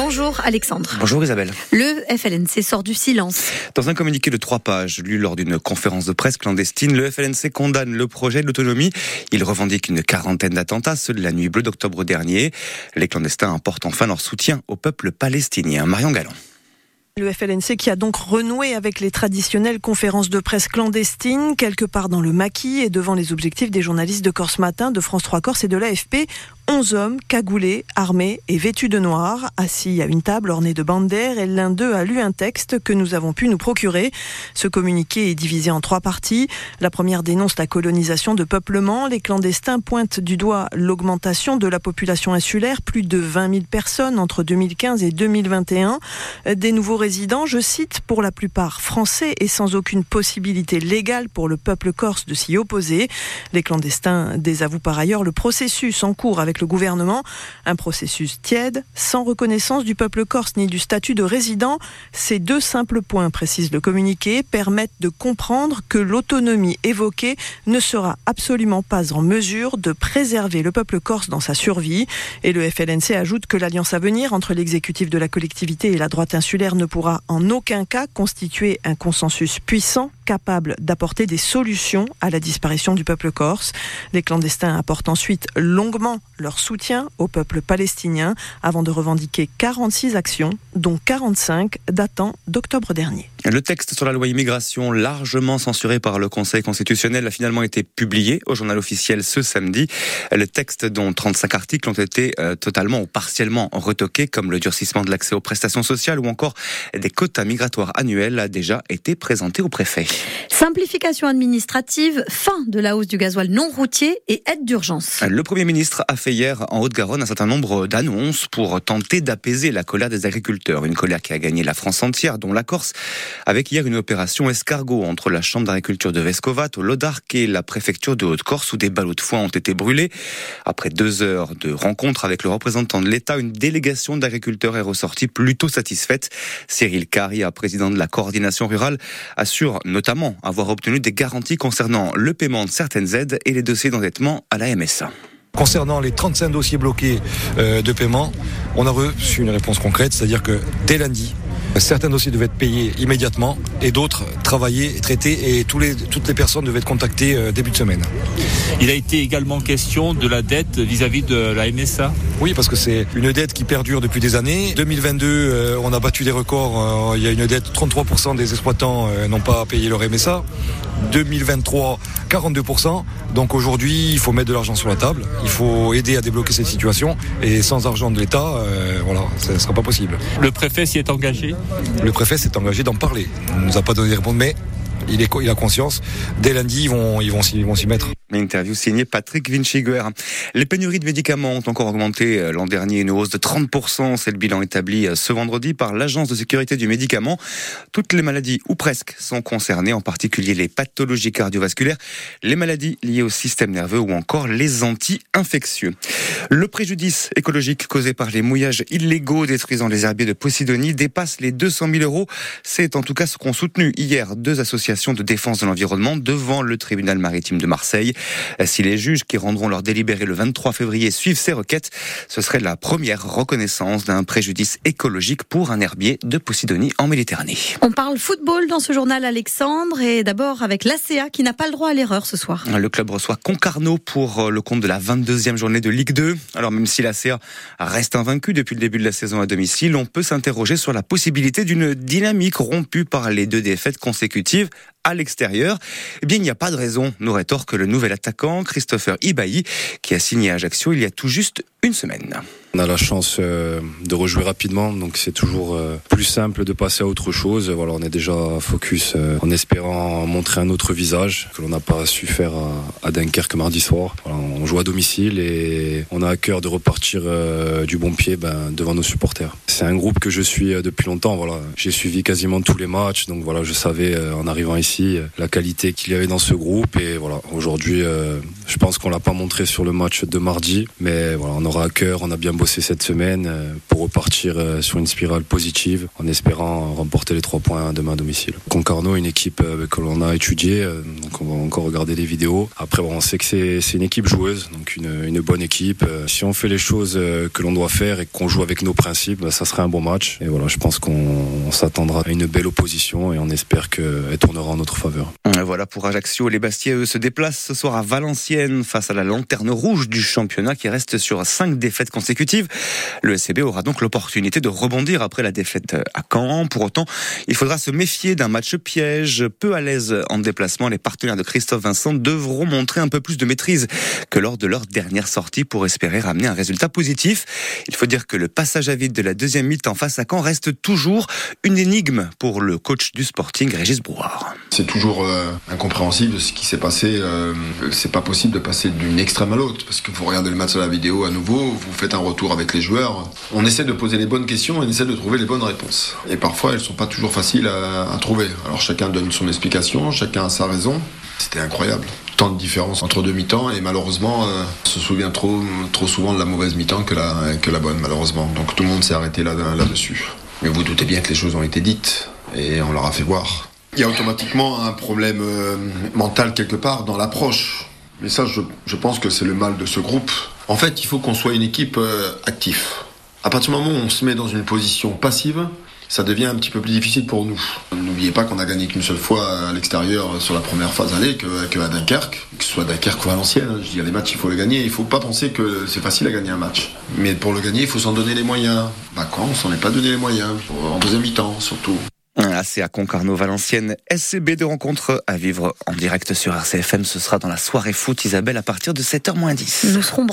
Bonjour Alexandre. Bonjour Isabelle. Le FLNC sort du silence. Dans un communiqué de trois pages lu lors d'une conférence de presse clandestine, le FLNC condamne le projet de l'autonomie. Il revendique une quarantaine d'attentats, ceux de la nuit bleue d'octobre dernier. Les clandestins apportent enfin leur soutien au peuple palestinien. Marion Galland. Le FLNC qui a donc renoué avec les traditionnelles conférences de presse clandestines, quelque part dans le maquis et devant les objectifs des journalistes de Corse Matin, de France 3 Corse et de l'AFP, 11 hommes cagoulés, armés et vêtus de noir, assis à une table ornée de d'air et l'un d'eux a lu un texte que nous avons pu nous procurer. Ce communiqué est divisé en trois parties. La première dénonce la colonisation de peuplement. Les clandestins pointent du doigt l'augmentation de la population insulaire, plus de 20 000 personnes entre 2015 et 2021. Des nouveaux résidents, je cite, pour la plupart français et sans aucune possibilité légale pour le peuple corse de s'y opposer. Les clandestins désavouent par ailleurs le processus en cours avec le gouvernement. Un processus tiède, sans reconnaissance du peuple corse ni du statut de résident. Ces deux simples points, précise le communiqué, permettent de comprendre que l'autonomie évoquée ne sera absolument pas en mesure de préserver le peuple corse dans sa survie. Et le FLNC ajoute que l'alliance à venir entre l'exécutif de la collectivité et la droite insulaire ne pourra en aucun cas constituer un consensus puissant capable d'apporter des solutions à la disparition du peuple corse. Les clandestins apportent ensuite longuement leur soutien au peuple palestinien avant de revendiquer 46 actions, dont 45 datant d'octobre dernier. Le texte sur la loi immigration, largement censuré par le Conseil constitutionnel, a finalement été publié au journal officiel ce samedi. Le texte, dont 35 articles ont été euh, totalement ou partiellement retoqués, comme le durcissement de l'accès aux prestations sociales ou encore des quotas migratoires annuels, a déjà été présenté au préfet. Simplification administrative, fin de la hausse du gasoil non routier et aide d'urgence. Le Premier ministre a fait hier en Haute-Garonne un certain nombre d'annonces pour tenter d'apaiser la colère des agriculteurs. Une colère qui a gagné la France entière, dont la Corse, avec hier une opération escargot entre la Chambre d'agriculture de Vescovat, au Lodarc et la préfecture de Haute-Corse où des ballots de foin ont été brûlés. Après deux heures de rencontre avec le représentant de l'État, une délégation d'agriculteurs est ressortie plutôt satisfaite. Cyril Caria, président de la coordination rurale, assure notamment avoir obtenu des garanties concernant le paiement de certaines aides et les dossiers d'endettement à la MSA. Concernant les 35 dossiers bloqués euh, de paiement, on a reçu une réponse concrète, c'est-à-dire que dès lundi, Certains dossiers devaient être payés immédiatement et d'autres travaillés traités et toutes les personnes devaient être contactées euh, début de semaine. Il a été également question de la dette vis-à-vis de la MSA Oui, parce que c'est une dette qui perdure depuis des années. 2022, euh, on a battu des records. il y a une dette, 33% des exploitants n'ont pas payé leur MSA. 2023, 42%. Donc aujourd'hui, il faut mettre de l'argent sur la table. Il faut aider à débloquer cette situation. Et sans argent de l'État, euh, voilà, ça ne sera pas possible. Le préfet s'y est engagé? Le préfet s'est engagé d'en parler. Il ne nous a pas donné de réponse, mais il, a conscience. Dès lundi, ils vont, ils vont, ils vont s'y mettre. Interview signée Patrick Vinciguer. Les pénuries de médicaments ont encore augmenté euh, l'an dernier, une hausse de 30%. C'est le bilan établi euh, ce vendredi par l'Agence de sécurité du médicament. Toutes les maladies, ou presque, sont concernées, en particulier les pathologies cardiovasculaires, les maladies liées au système nerveux ou encore les anti-infectieux. Le préjudice écologique causé par les mouillages illégaux détruisant les herbiers de Posidonie dépasse les 200 000 euros. C'est en tout cas ce qu'ont soutenu hier deux associations de défense de l'environnement devant le tribunal maritime de Marseille. Si les juges qui rendront leur délibéré le 23 février suivent ces requêtes, ce serait la première reconnaissance d'un préjudice écologique pour un herbier de Posidonie en Méditerranée. On parle football dans ce journal, Alexandre, et d'abord avec l'ACA qui n'a pas le droit à l'erreur ce soir. Le club reçoit Concarneau pour euh, le compte de la 22e journée de Ligue 2. Alors même si l'ACA reste invaincu depuis le début de la saison à domicile, on peut s'interroger sur la possibilité d'une dynamique rompue par les deux défaites consécutives à l'extérieur. Eh bien, il n'y a pas de raison, nous rétorque le nouvel attaquant Christopher Ibaï, qui a signé à Ajaccio il y a tout juste une semaine. On a la chance euh, de rejouer rapidement, donc c'est toujours euh, plus simple de passer à autre chose. Voilà, on est déjà focus euh, en espérant montrer un autre visage que l'on n'a pas su faire à, Dunkerque mardi soir. On joue à domicile et on a à cœur de repartir du bon pied ben, devant nos supporters. C'est un groupe que je suis depuis longtemps. Voilà, j'ai suivi quasiment tous les matchs, donc voilà, je savais en arrivant ici la qualité qu'il y avait dans ce groupe et voilà, aujourd'hui Je pense qu'on l'a pas montré sur le match de mardi, mais on aura à cœur, on a bien bossé cette semaine euh, pour repartir euh, sur une spirale positive en espérant remporter les trois points demain à domicile. Concarneau, une équipe euh, que l'on a étudiée, donc on va encore regarder les vidéos. Après, bon, on sait que c'est une équipe joueuse, donc une, une, bonne équipe. Si on fait les choses que l'on doit faire et qu'on joue avec nos principes, bah, ça serait un bon match. Et voilà, je pense qu'on s'attendra à une belle opposition et on espère qu'elle tournera en notre faveur. Voilà pour Ajaccio. Les Bastiais, eux, se déplacent ce soir à Valenciennes face à la lanterne rouge du championnat qui reste sur cinq défaites consécutives. Le SCB aura donc l'opportunité de rebondir après la défaite à Caen. Pour autant, il faudra se méfier d'un match piège. Peu à l'aise en déplacement, les partenaires de Christophe Vincent devront montrer un peu plus de maîtrise que lors de leur dernière sortie pour espérer ramener un résultat positif. Il faut dire que le passage à vide de la deuxième mi-temps face à Caen reste toujours une énigme pour le coach du Sporting, Régis Brouard. C'est toujours euh, incompréhensible ce qui s'est passé. Euh, c'est pas possible de passer d'une extrême à l'autre parce que vous regardez le match à la vidéo à nouveau, vous faites un retour avec les joueurs. On essaie de poser les bonnes questions et on essaie de trouver les bonnes réponses. Et parfois, elles sont pas toujours faciles à trouver. Alors chacun donne son explication, chacun a sa raison. C'était incroyable. Tant de différence entre deux mi-temps et malheureusement, euh, on se souvient trop, trop souvent de la mauvaise mi-temps que la, que la bonne, malheureusement. Donc tout le monde s'est arrêté là, là-dessus. Mais vous doutez bien que les choses ont été dites et on leur a fait voir. Il y a automatiquement un problème euh, mental quelque part dans l'approche. Mais ça, je, je pense que c'est le mal de ce groupe. En fait, il faut qu'on soit une équipe euh, active. À partir du moment où on se met dans une position passive, ça devient un petit peu plus difficile pour nous. N'oubliez pas qu'on a gagné qu'une seule fois à l'extérieur sur la première phase aller que, que, à Dunkerque, que ce soit Dunkerque ou Valenciennes. Je dis, les matchs, il faut le gagner. Il ne faut pas penser que c'est facile à gagner un match. Mais pour le gagner, il faut s'en donner les moyens. Bah quand on s'en est pas donné les moyens, en deuxième mi-temps surtout. C'est à Concarneau, Valenciennes, SCB de rencontre à vivre en direct sur RCFM. Ce sera dans la soirée foot Isabelle à partir de 7h10. Nous serons